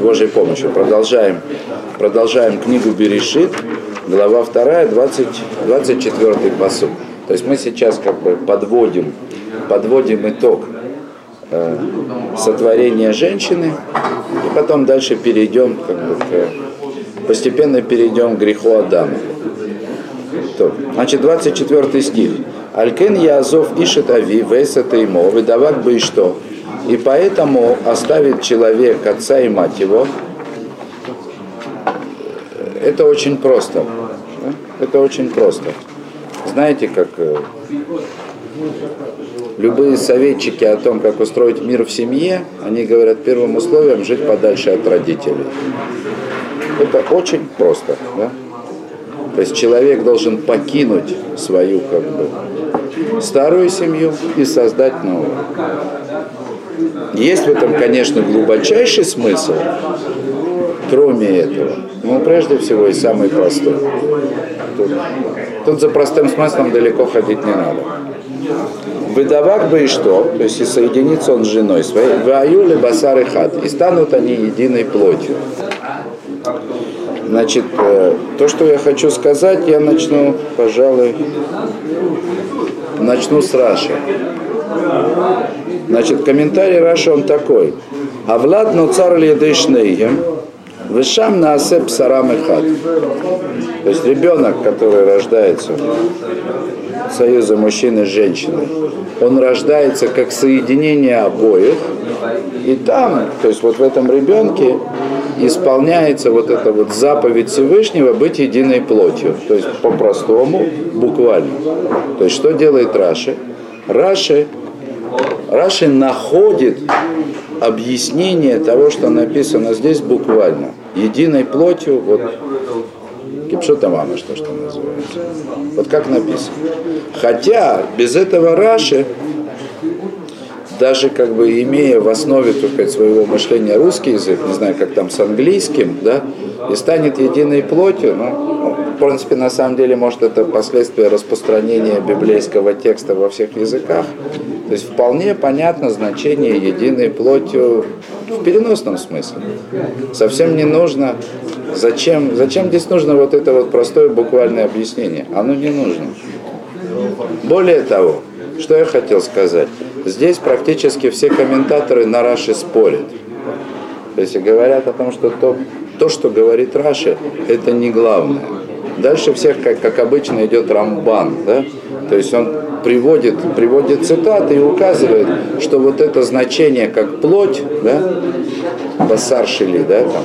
с Божьей помощью. Продолжаем, продолжаем книгу Берешит, глава 2, 20, 24 посуд. То есть мы сейчас как бы подводим, подводим итог э, сотворения женщины, и потом дальше перейдем, как бы, к, постепенно перейдем к греху Адама. То, значит, 24 стих. Алькен Язов ишет ави весет имо, выдавак бы и что. И поэтому оставит человек отца и мать его. Это очень просто. Это очень просто. Знаете, как э, любые советчики о том, как устроить мир в семье, они говорят первым условием жить подальше от родителей. Это очень просто. Да? То есть человек должен покинуть свою как бы, старую семью и создать новую. Есть в этом, конечно, глубочайший смысл, кроме этого. Ну, прежде всего, и самый простой. Тут, тут за простым смыслом далеко ходить не надо. Выдавак бы и что, то есть и соединится он с женой своей, в аюле басар и хат, и станут они единой плотью. Значит, э, то, что я хочу сказать, я начну, пожалуй, начну с Раши. Значит, комментарий Раши он такой. А влад но цар ледышнейгем, вышам на асеп сарам и хат. То есть ребенок, который рождается в союзе мужчины и женщины, он рождается как соединение обоих, и там, то есть вот в этом ребенке исполняется вот эта вот заповедь Всевышнего быть единой плотью. То есть по-простому, буквально. То есть что делает Раши? Раши, Раши находит объяснение того, что написано здесь буквально. Единой плотью, вот Кипшота мама, что, что называется. Вот как написано. Хотя без этого Раши даже как бы имея в основе, так своего мышления русский язык, не знаю, как там с английским, да, и станет единой плотью, ну, в принципе, на самом деле, может, это последствия распространения библейского текста во всех языках. То есть вполне понятно значение единой плотью в переносном смысле. Совсем не нужно, зачем, зачем здесь нужно вот это вот простое буквальное объяснение? Оно не нужно. Более того, что я хотел сказать? Здесь практически все комментаторы на Раши спорят. То есть говорят о том, что то, то что говорит Раши, это не главное. Дальше всех, как, как обычно, идет Рамбан. Да? То есть он приводит, приводит цитаты и указывает, что вот это значение как плоть, да, басаршили, да, там,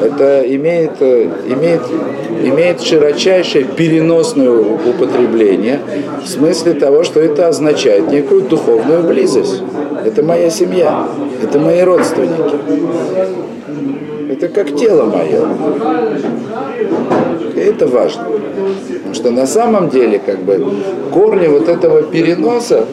это имеет, имеет, имеет широчайшее переносное употребление в смысле того, что это означает некую духовную близость. Это моя семья, это мои родственники. Это как тело мое. Это важно. Потому что на самом деле, как бы, корни вот этого переноса,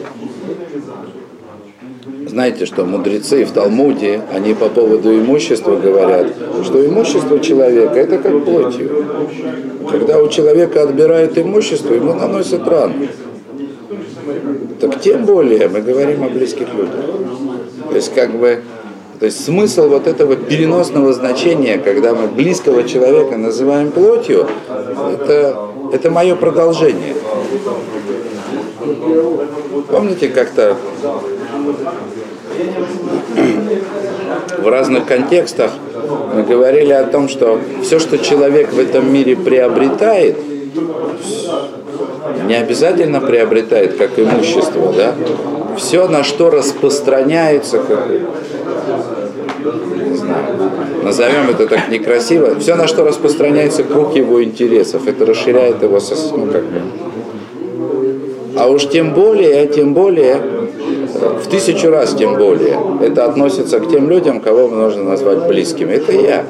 знаете, что мудрецы в Талмуде, они по поводу имущества говорят, что имущество человека это как плотью. Когда у человека отбирают имущество, ему наносят рану. Так тем более мы говорим о близких людях. То есть как бы то есть смысл вот этого переносного значения, когда мы близкого человека называем плотью, это, это мое продолжение. Помните, как-то в разных контекстах мы говорили о том, что все, что человек в этом мире приобретает, не обязательно приобретает как имущество, да? Все, на что распространяется, как, назовем это так некрасиво, все, на что распространяется круг его интересов, это расширяет его, ну, как бы. А уж тем более, тем более, в тысячу раз тем более, это относится к тем людям, кого можно назвать близкими. Это я.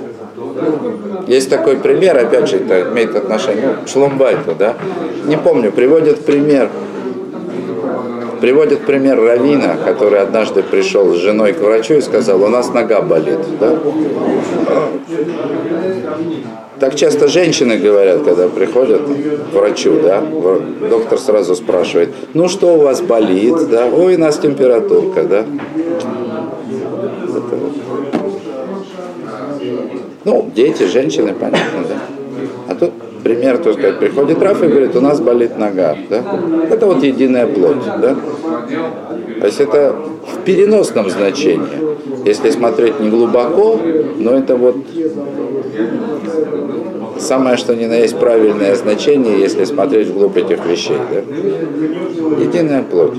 Есть такой пример, опять же, это имеет отношение к Шломбайту, да? Не помню, приводят пример Приводит пример Равина, который однажды пришел с женой к врачу и сказал, у нас нога болит. Да? Так часто женщины говорят, когда приходят к врачу, да, доктор сразу спрашивает, ну что у вас болит, да, ой, у нас температурка, да. Ну, дети, женщины, понятно, да. Пример, то сказать, приходит Раф и говорит, у нас болит нога, да? Это вот единая плоть, да? То есть это в переносном значении. Если смотреть не глубоко, но это вот самое что ни на есть правильное значение, если смотреть вглубь этих вещей. Да? Единая плоть.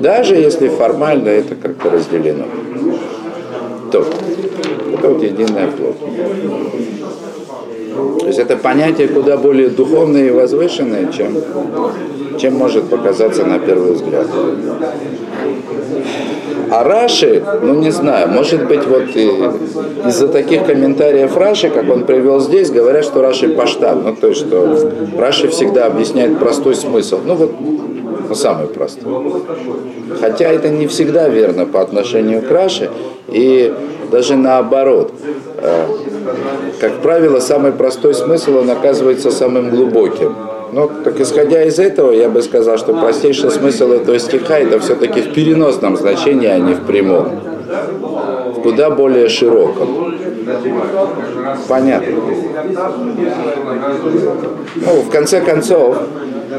Даже если формально это как-то разделено. То, это вот единая плоть. То есть это понятие куда более духовное и возвышенное, чем, чем может показаться на первый взгляд. А Раши, ну не знаю, может быть вот из-за таких комментариев Раши, как он привел здесь, говорят, что Раши паштаб. Ну то есть, что Раши всегда объясняет простой смысл. Ну вот, ну самый простой. Хотя это не всегда верно по отношению к Раши. И даже наоборот. Э, как правило, самый простой смысл, он оказывается самым глубоким. Ну, так исходя из этого, я бы сказал, что простейший смысл этого стиха это все-таки в переносном значении, а не в прямом. В куда более широком. Понятно. Ну, в конце концов,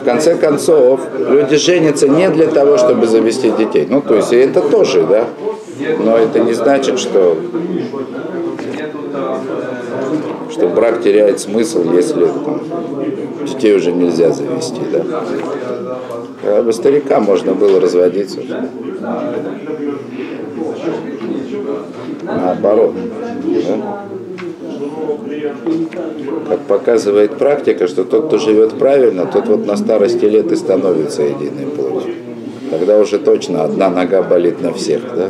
в конце концов, люди женятся не для того, чтобы завести детей. Ну, то есть, и это тоже, да. Но это не значит, что что брак теряет смысл, если там, детей уже нельзя завести. Да? Когда бы старика можно было разводиться. Наоборот. Да? Как показывает практика, что тот, кто живет правильно, тот вот на старости лет и становится единой плотью. Тогда уже точно одна нога болит на всех. Да?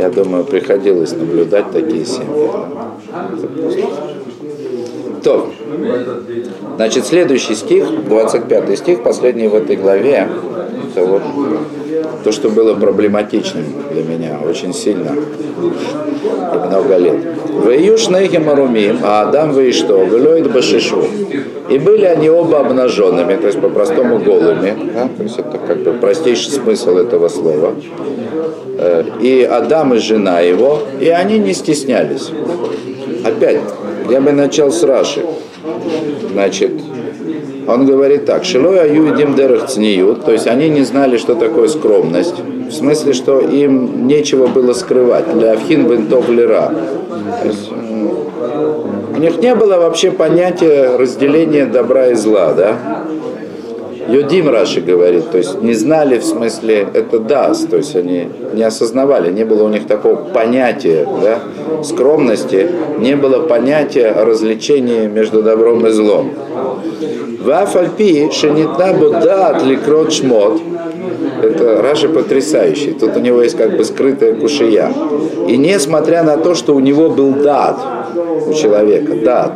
Я думаю, приходилось наблюдать такие семьи. То, значит, следующий стих, 25 стих, последний в этой главе, это вот то, что было проблематичным для меня очень сильно и много лет. Веюш Марумим, а Адам вы что? Велоид Башишу. И были они оба обнаженными, то есть по-простому голыми. Да? То есть это как бы простейший смысл этого слова. Э, и Адам и жена его, и они не стеснялись. Опять, я бы начал с Раши. Значит, он говорит так, Шилой аюидим дерах цниют, то есть они не знали, что такое скромность. В смысле, что им нечего было скрывать. Для Авхин бентов лера. У них не было вообще понятия разделения добра и зла, да? Йодим Раши говорит, то есть не знали в смысле это даст, то есть они не осознавали, не было у них такого понятия да, скромности, не было понятия о развлечении между добром и злом. Вафальпи шенитна будат ликрот шмот. Это Раши потрясающий. Тут у него есть как бы скрытая кушия. И несмотря на то, что у него был дат, у человека, дат,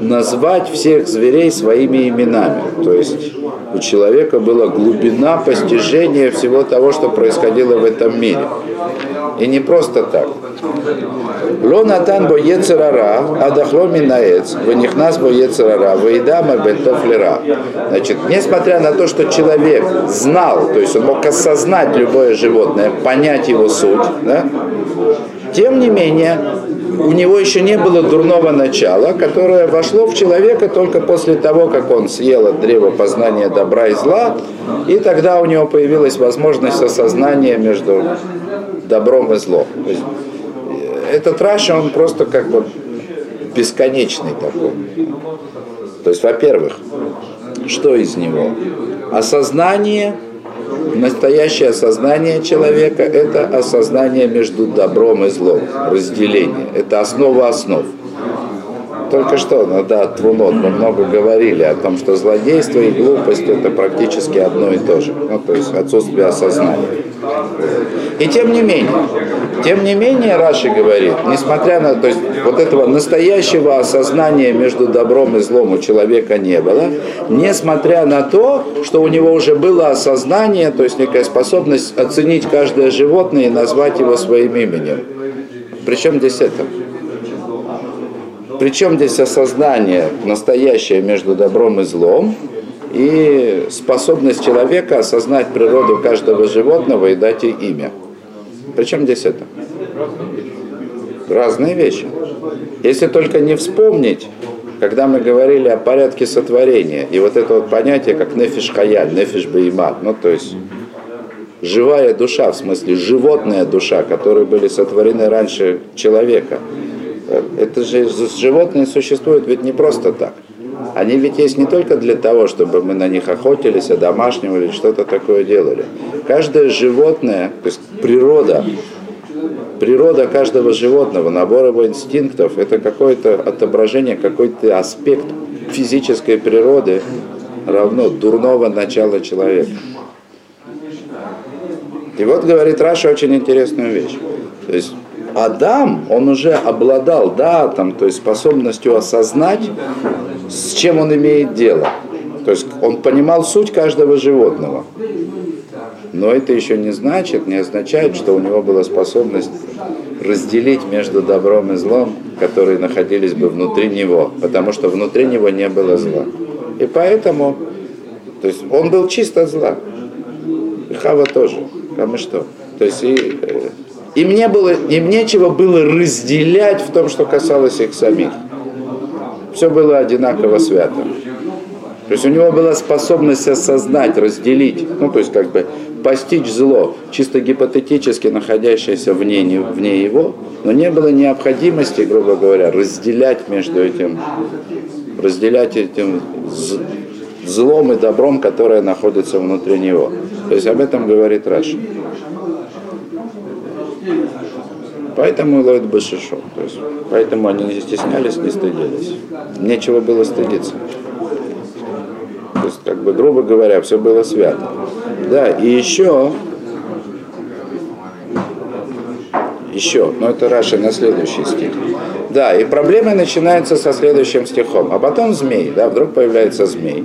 назвать всех зверей своими именами. То есть у человека была глубина постижения всего того, что происходило в этом мире. И не просто так. Ло натан бо ецерара, адахло минаец, ванихнас бо ецерара, ваидама бентофлера. Значит, несмотря на то, что человек знал, то есть он мог осознать любое животное, понять его суть, да, тем не менее, у него еще не было дурного начала, которое вошло в человека только после того, как он съел от древа познания добра и зла, и тогда у него появилась возможность осознания между добром и злом. То есть, э, этот Раша, он просто как бы бесконечный такой. То есть, во-первых, что из него? Осознание – Настоящее осознание человека – это осознание между добром и злом, разделение. Это основа основ. Только что на да, Твунот мы много говорили о том, что злодейство и глупость – это практически одно и то же. Ну, то есть отсутствие осознания. И тем не менее, тем не менее, Раши говорит, несмотря на, то есть вот этого настоящего осознания между добром и злом у человека не было, несмотря на то, что у него уже было осознание, то есть некая способность оценить каждое животное и назвать его своим именем. Причем здесь это? Причем здесь осознание настоящее между добром и злом и способность человека осознать природу каждого животного и дать ей имя. Причем здесь это? Разные вещи. Если только не вспомнить, когда мы говорили о порядке сотворения, и вот это вот понятие, как нефиш хаяль, нефиш беймат, ну то есть живая душа, в смысле животная душа, которые были сотворены раньше человека. Это же животные существуют ведь не просто так. Они ведь есть не только для того, чтобы мы на них охотились, одомашнивали, что-то такое делали. Каждое животное, то есть природа, природа каждого животного, набор его инстинктов, это какое-то отображение, какой-то аспект физической природы равно дурного начала человека. И вот говорит Раша очень интересную вещь. То есть Адам, он уже обладал, да, там, то есть способностью осознать, с чем он имеет дело. То есть он понимал суть каждого животного. Но это еще не значит, не означает, что у него была способность разделить между добром и злом, которые находились бы внутри него, потому что внутри него не было зла. И поэтому, то есть он был чисто зла. И Хава тоже. А мы что? То есть и, э, им, не было, им нечего было разделять в том, что касалось их самих. Все было одинаково свято. То есть у него была способность осознать, разделить, ну то есть как бы постичь зло, чисто гипотетически находящееся вне, вне его, но не было необходимости, грубо говоря, разделять между этим, разделять этим злом и добром, которое находится внутри него. То есть об этом говорит Раши. Поэтому Лоид Башишо. То есть, поэтому они не стеснялись, не стыдились. Нечего было стыдиться. То есть, как бы, грубо говоря, все было свято. Да, и еще, еще, но это Раша на следующий стих. Да, и проблема начинается со следующим стихом. А потом змей, да, вдруг появляется змей.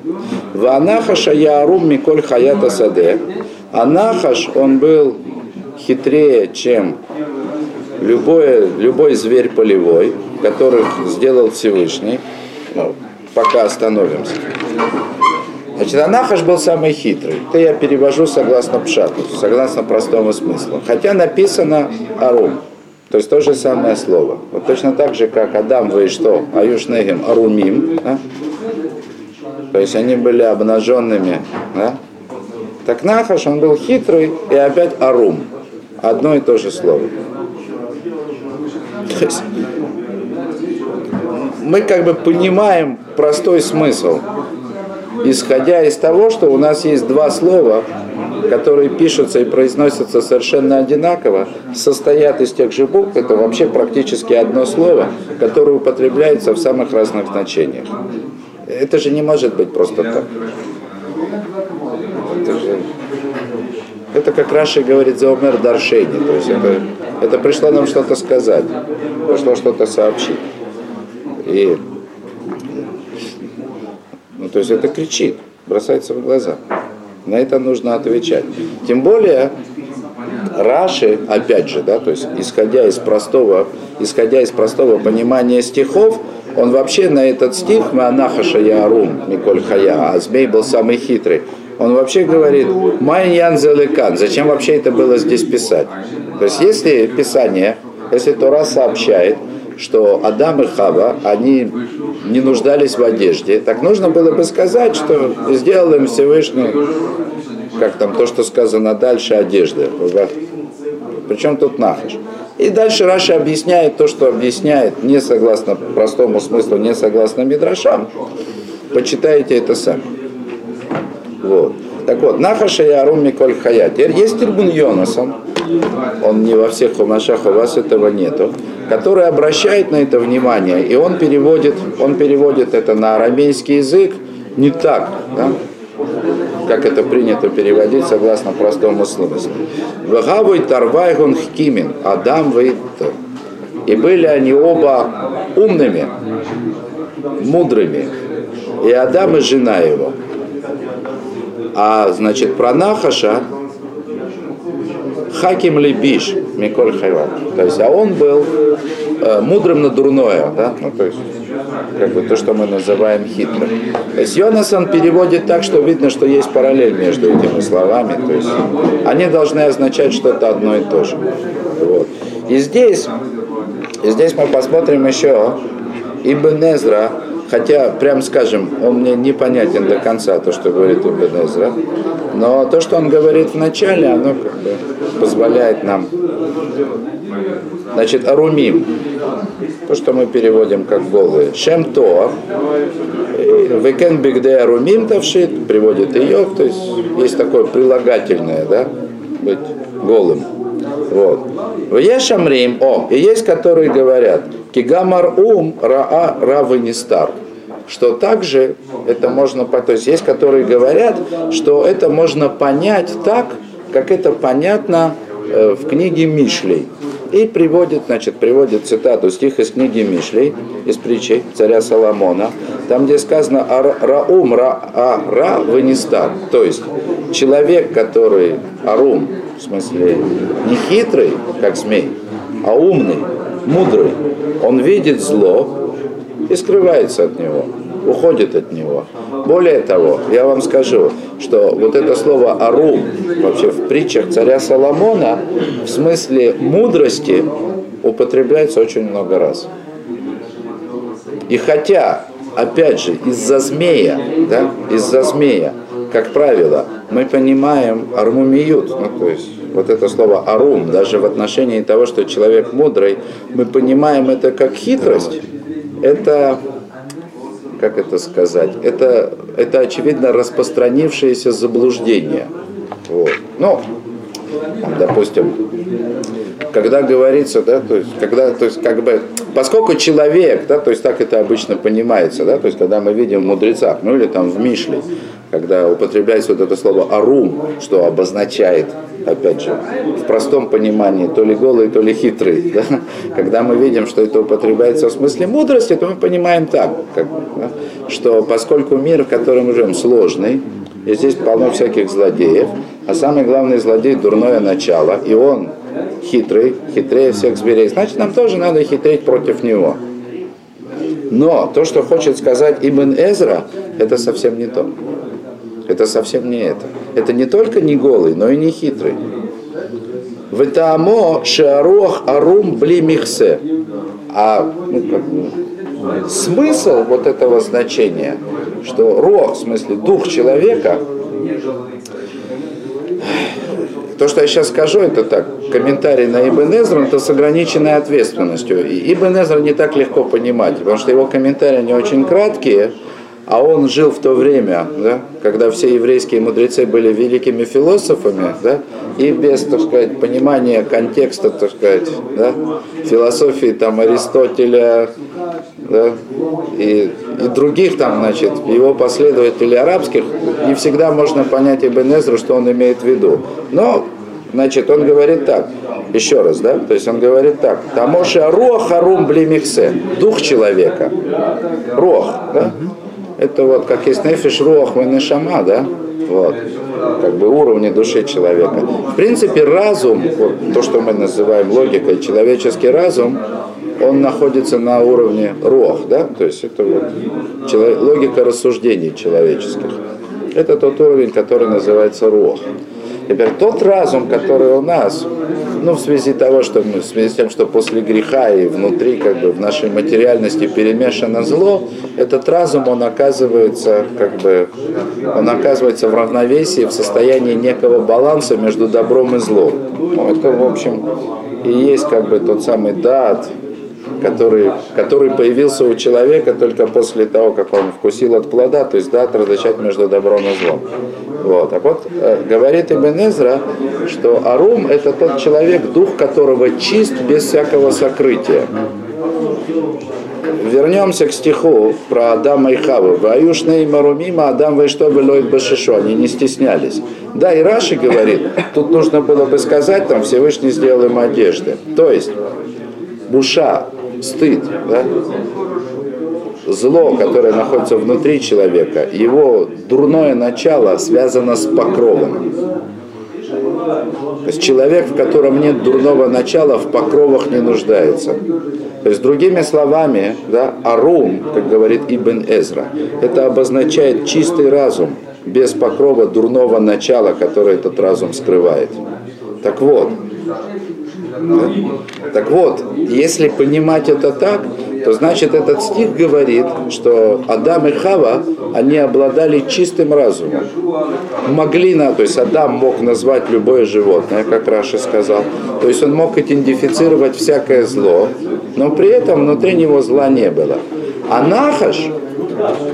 Ванахаша Яарум Миколь Хаята Саде. А он был хитрее, чем любой, любой зверь полевой, которых сделал Всевышний. Ну, пока остановимся. Значит, Анахаш был самый хитрый. Это я перевожу согласно пшату, согласно простому смыслу. Хотя написано Арум, то есть то же самое слово. Вот точно так же, как Адам, вы что, Аюшнегем, Арумим, да? то есть они были обнаженными, да? Так Нахаш, он был хитрый, и опять Арум. Одно и то же слово. То есть мы как бы понимаем простой смысл исходя из того, что у нас есть два слова, которые пишутся и произносятся совершенно одинаково, состоят из тех же букв, это вообще практически одно слово, которое употребляется в самых разных значениях. Это же не может быть просто так. Это, же, это как Раши говорит за Омер Даршейни, то есть это, это пришло нам что-то сказать, пришло что-то сообщить. И ну, то есть это кричит, бросается в глаза. На это нужно отвечать. Тем более, Раши, опять же, да, то есть исходя из простого, исходя из простого понимания стихов, он вообще на этот стих Маанахаша Ярум Миколь Хая, а змей был самый хитрый. Он вообще говорит, Майян Зелекан, зачем вообще это было здесь писать? То есть если Писание, если Тора сообщает, что Адам и Хава, они не нуждались в одежде, так нужно было бы сказать, что сделал им Всевышний, как там то, что сказано дальше, одежды. Причем тут нахаш. И дальше Раша объясняет то, что объясняет, не согласно простому смыслу, не согласно Мидрашам. Почитайте это сами. Вот. Так вот, Нахаша и Арум Миколь Хая. Теперь есть Ирбун Йонасон, он не во всех хумашах, у вас этого нету, который обращает на это внимание, и он переводит, он переводит это на арамейский язык не так, да? как это принято переводить согласно простому смыслу. Вагавой тарвайгон хкимин, Адам выйдет. И были они оба умными, мудрыми. И Адам и жена его. А значит про Нахаша Хаким Лебиш Миколь Хайват. То есть, а он был э, мудрым на дурное, да? Ну, то есть, как бы то, что мы называем хитрым. То есть Йонасан переводит так, что видно, что есть параллель между этими словами. То есть они должны означать что-то одно и то же. Вот. И здесь, и здесь мы посмотрим еще Ибн Эзра, хотя, прям скажем, он мне непонятен до конца, то, что говорит Ибн Эзра, но то, что он говорит в начале, оно как бы позволяет нам Значит, арумим, то, что мы переводим как голые. Шем то, векен бигде арумим тавшит, приводит ее, то есть есть такое прилагательное, да, быть голым. Вот. Ешамрим, о, и есть, которые говорят, кигамар ум раа равы не стар что также это можно, то есть есть, которые говорят, что это можно понять так, как это понятно э, в книге Мишлей. И приводит, значит, приводит цитату стих из книги Мишлей, из притчи царя Соломона, там, где сказано «Раум ра, а, ра вынестар». То есть человек, который арум, в смысле не хитрый, как змей, а умный, мудрый, он видит зло и скрывается от него уходит от него. Более того, я вам скажу, что вот это слово «арум» вообще в притчах царя Соломона в смысле мудрости употребляется очень много раз. И хотя, опять же, из-за змея, да, из-за змея, как правило, мы понимаем армумиют, ну, то есть вот это слово арум, даже в отношении того, что человек мудрый, мы понимаем это как хитрость, это как это сказать, это, это очевидно распространившееся заблуждение. Вот. Ну, допустим, когда говорится, да, то есть, когда, то есть, как бы, поскольку человек, да, то есть так это обычно понимается, да, то есть когда мы видим в мудрецах, ну или там в Мишле, когда употребляется вот это слово арум, что обозначает, опять же, в простом понимании, то ли голый, то ли хитрый. Да? Когда мы видим, что это употребляется в смысле мудрости, то мы понимаем так, как, да? что поскольку мир, в котором мы живем, сложный, и здесь полно всяких злодеев, а самый главный злодей – дурное начало, и он хитрый, хитрее всех зверей, значит, нам тоже надо хитрить против него. Но то, что хочет сказать Ибн Эзра, это совсем не то. Это совсем не это. Это не только не голый, но и не хитрый. Ветамо шеарох арум блимихсе. А ну, как, смысл вот этого значения, что рох, в смысле дух человека, то, что я сейчас скажу, это так, комментарий на Ибн Эзру, это с ограниченной ответственностью. И Ибн Эзра не так легко понимать, потому что его комментарии, они очень краткие, а он жил в то время, да, когда все еврейские мудрецы были великими философами, да, и без, так сказать, понимания контекста, так сказать, да, философии там Аристотеля, да, и, и других там, значит, его последователей арабских, не всегда можно понять Ибн Эзру, что он имеет в виду. Но, значит, он говорит так, еще раз, да, то есть он говорит так, Тамоша рох харум блимихсе, дух человека, рох, да, это вот как есть нефиш, руах, нешама, да, вот, как бы уровни души человека. В принципе, разум, вот, то, что мы называем логикой, человеческий разум, он находится на уровне рох, да, то есть это вот человек, логика рассуждений человеческих. Это тот уровень, который называется рох. Теперь тот разум, который у нас, ну, в связи того, что мы, в связи с тем, что после греха и внутри, как бы, в нашей материальности перемешано зло, этот разум, он оказывается, как бы, он оказывается в равновесии, в состоянии некого баланса между добром и злом. Ну, это, в общем, и есть, как бы, тот самый дат, который, который появился у человека только после того, как он вкусил от плода, то есть да, различать между добром и злом. Вот. Так вот, э, говорит Ибн Эзра, что Арум – это тот человек, дух которого чист без всякого сокрытия. Вернемся к стиху про Адама и Хаву. Ваюшны и Марумима, Адам вы что лойд башишо. Они не стеснялись. Да, и Раши говорит, тут нужно было бы сказать, там Всевышний сделал им одежды. То есть, буша, стыд, да? зло, которое находится внутри человека, его дурное начало связано с покровом. То есть человек, в котором нет дурного начала, в покровах не нуждается. То есть, другими словами, да, арум, как говорит Ибн Эзра, это обозначает чистый разум, без покрова дурного начала, которое этот разум скрывает. Так вот, так вот, если понимать это так, то значит этот стих говорит, что Адам и Хава, они обладали чистым разумом. Могли, на, то есть Адам мог назвать любое животное, как Раша сказал. То есть он мог идентифицировать всякое зло, но при этом внутри него зла не было. А Нахаш,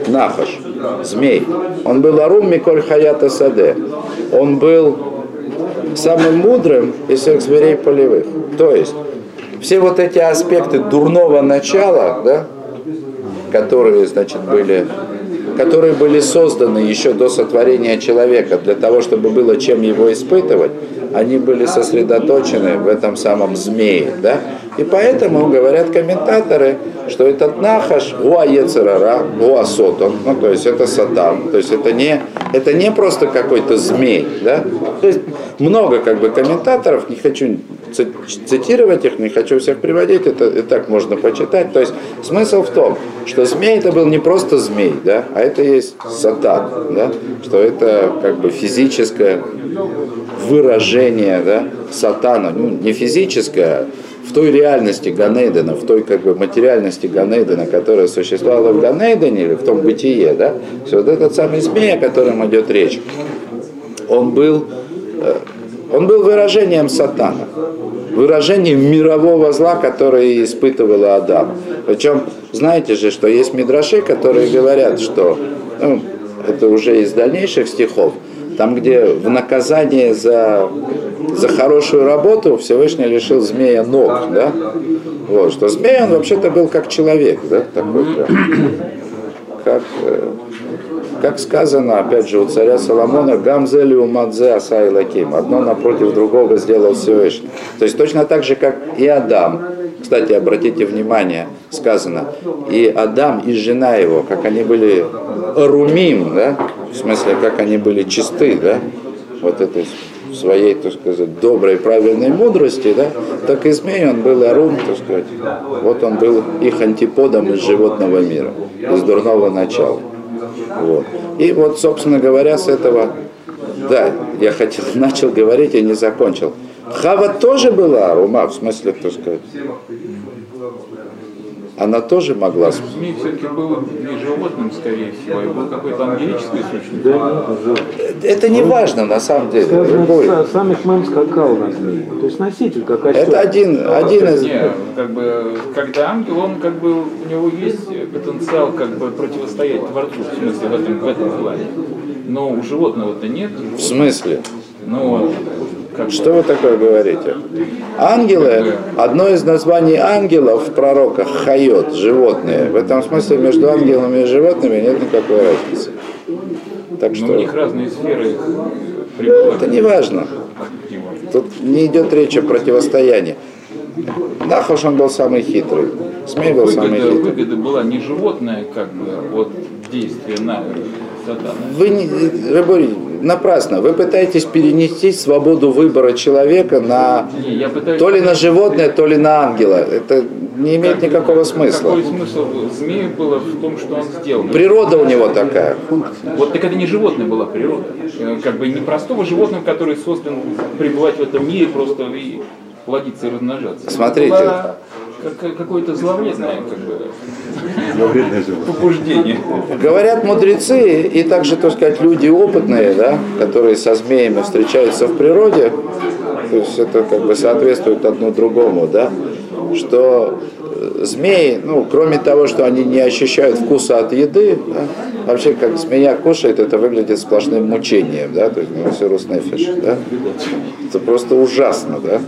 Нахаш, змей, он был Арум Миколь Хаята Саде. Он был самым мудрым из всех зверей полевых. То есть все вот эти аспекты дурного начала, да, которые, значит, были, которые были созданы еще до сотворения человека для того, чтобы было чем его испытывать, они были сосредоточены в этом самом змее, да, и поэтому говорят комментаторы, что этот нахаш гуа ецерара, гуа сотон, ну то есть это сатан, то есть это не, это не просто какой-то змей, да, то есть много как бы комментаторов, не хочу цитировать их, не хочу всех приводить, это и так можно почитать. То есть смысл в том, что змей это был не просто змей, да, а это есть сатан, да, что это как бы физическое выражение да, сатана, ну, не физическое, в той реальности Ганейдена, в той как бы материальности Ганейдена, которая существовала в Ганейдене или в том бытие, да, вот этот самый змей, о котором идет речь, он был, э, он был выражением сатана выражением мирового зла, которое испытывала Адам. Причем, знаете же, что есть мидраши, которые говорят, что, ну, это уже из дальнейших стихов, там, где в наказание за, за хорошую работу Всевышний лишил змея ног, да? Вот, что змей, он вообще-то был как человек, да, такой прям, как, э, как сказано, опять же, у царя Соломона, «Гамзели умадзе асай лаким». Одно напротив другого сделал Всевышний. То есть точно так же, как и Адам. Кстати, обратите внимание, сказано, и Адам, и жена его, как они были румим, да, в смысле, как они были чисты, да, вот этой своей, так сказать, доброй, правильной мудрости, да, так и змей он был арум, так сказать. Вот он был их антиподом из животного мира, из дурного начала. Вот. И вот, собственно говоря, с этого, да, я хотел, начал говорить и не закончил. Хава тоже была ума, в смысле, так сказать, она тоже могла... Змей все-таки был не животным, скорее всего, а был какой-то ангелической сущностью. Да, это не важно, на самом деле. Сказано, сам Ихмем скакал на змее. То есть носитель как осел. Это один, один из... Не, как бы, когда ангел, он как бы, у него есть потенциал как бы противостоять Творцу, в смысле, в этом, в этом плане. Но у животного-то нет. В смысле? Ну, Что вы такое говорите? Ангелы, одно из названий ангелов в пророках хайот, животные. В этом смысле между ангелами и животными нет никакой разницы. Так что... Но у них разные сферы Это не важно. Тут не идет речь о противостоянии. Нахош он был самый хитрый. Змей был выгода, самый хитрый. Выгода была не животное, как бы, вот действие на сатана. Вы не, Рыборий, напрасно. Вы пытаетесь перенести свободу выбора человека на то ли на животное, то ли на ангела. Это не имеет как, никакого смысла. Какой смысл змеи было в том, что он сделал? Природа у него такая. Вот так это не животное была природа. Э, как бы не простого животного, который создан пребывать в этом мире просто плодиться и размножаться. Смотрите. Была какое-то зловредное как бы, побуждение. Говорят мудрецы и также, так сказать, люди опытные, да, которые со змеями встречаются в природе, то есть это как бы соответствует одно другому, да, что э, змеи, ну, кроме того, что они не ощущают вкуса от еды, да, вообще, как змея кушает, это выглядит сплошным мучением, да, то есть, ну, да, это просто ужасно, да,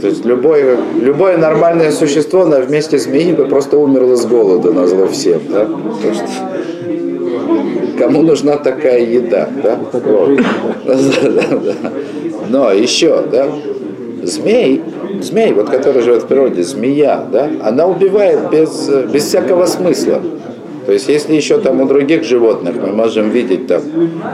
то есть любое, любое нормальное существо на вместе змеи бы просто умерло с голода на зло всем. Да? Потому что кому нужна такая еда? Да? Но еще, да, змей, змей, вот который живет в природе, змея, да, она убивает без, без всякого смысла. То есть если еще там у других животных мы можем видеть там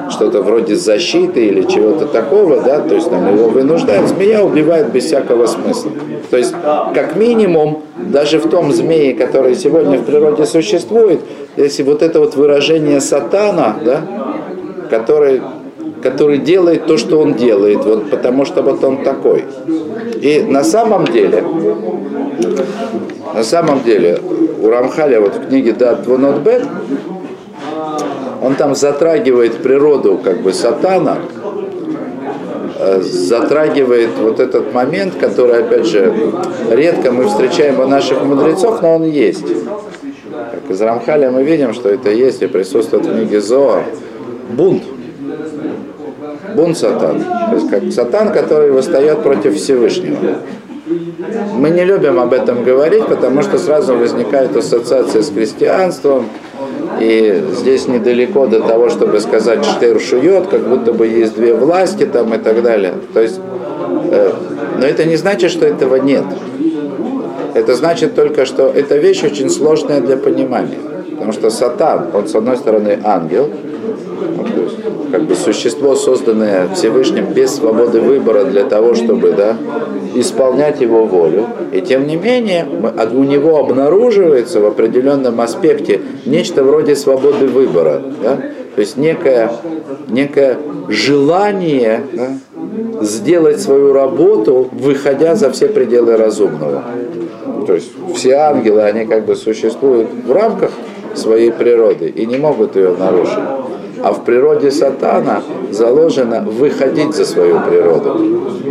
что-то вроде защиты или чего-то такого, да, то есть там его вынуждают, змея убивает без всякого смысла. То есть как минимум даже в том змее, который сегодня в природе существует, если вот это вот выражение сатана, да, который который делает то, что он делает, вот потому что вот он такой. И на самом деле, на самом деле, у Рамхаля вот в книге «Дат Двунот Бет» он там затрагивает природу как бы сатана, э, затрагивает вот этот момент, который, опять же, редко мы встречаем у наших мудрецов, но он есть. Как из Рамхаля мы видим, что это есть и присутствует в книге Зоа. Бунт бун сатан. То есть как сатан, который восстает против Всевышнего. Мы не любим об этом говорить, потому что сразу возникает ассоциация с христианством, и здесь недалеко до того, чтобы сказать штейр шует, как будто бы есть две власти там и так далее. То есть, э, но это не значит, что этого нет. Это значит только, что эта вещь очень сложная для понимания. Потому что сатан, он с одной стороны ангел, как бы существо, созданное Всевышним без свободы выбора для того, чтобы да, исполнять его волю. И тем не менее, у него обнаруживается в определенном аспекте нечто вроде свободы выбора. Да? То есть некое, некое желание да, сделать свою работу, выходя за все пределы разумного. То есть все ангелы, они как бы существуют в рамках своей природы и не могут ее нарушить. А в природе сатана заложено выходить за свою природу.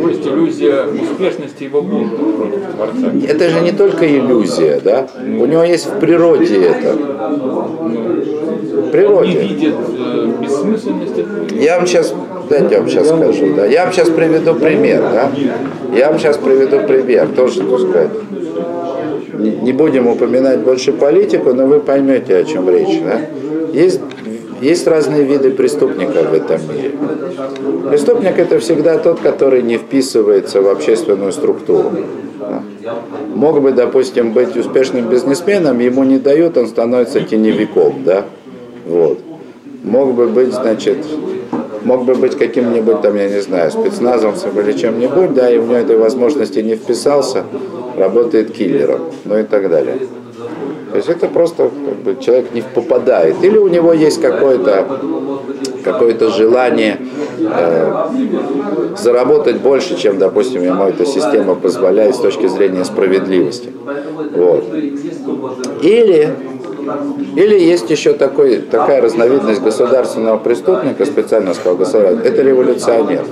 Есть иллюзия успешности его бунта против Творца. Это же не только иллюзия, да? У него есть в природе это. В природе. Не видит э, бессмысленности. Я вам сейчас, дайте я вам сейчас скажу, да. Я вам сейчас приведу пример, да. Я вам сейчас приведу пример, тоже, так сказать. Не будем упоминать больше политику, но вы поймете, о чем речь, да. Есть есть разные виды преступников в этом мире. Преступник это всегда тот, который не вписывается в общественную структуру. Мог бы, допустим, быть успешным бизнесменом, ему не дают, он становится теневиком, да? Вот. Мог бы быть, значит, мог бы быть каким-нибудь там, я не знаю, спецназовцем или чем-нибудь, да, и в него этой возможности не вписался, работает киллером, ну и так далее. То есть это просто как бы, человек не попадает. Или у него есть какое-то какое желание э, заработать больше, чем, допустим, ему эта система позволяет с точки зрения справедливости. Вот. Или или есть еще такой, такая разновидность государственного преступника, специально сказал государственного, это революционер.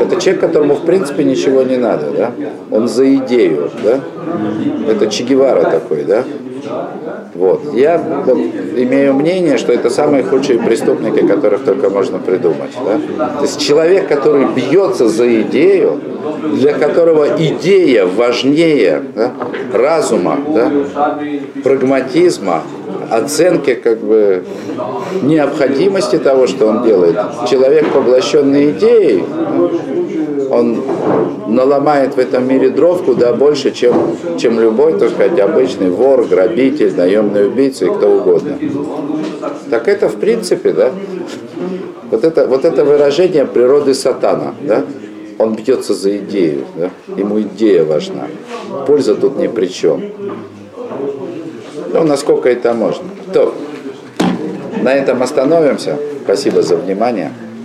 Это человек, которому в принципе ничего не надо, да? Он за идею, да? Это Че Гевара такой, да? Вот. Я имею мнение, что это самые худшие преступники, которых только можно придумать. Да? То есть человек, который бьется за идею, для которого идея важнее да, разума, да, прагматизма, оценки как бы необходимости того, что он делает. Человек, поглощенный идеей, он наломает в этом мире дров куда больше, чем, чем любой, так сказать, обычный вор, грабитель, наемный убийца и кто угодно. Так это в принципе, да, вот это, вот это выражение природы сатана, да, он бьется за идею, да? ему идея важна. Польза тут ни при чем. Ну, насколько это можно. То, на этом остановимся. Спасибо за внимание.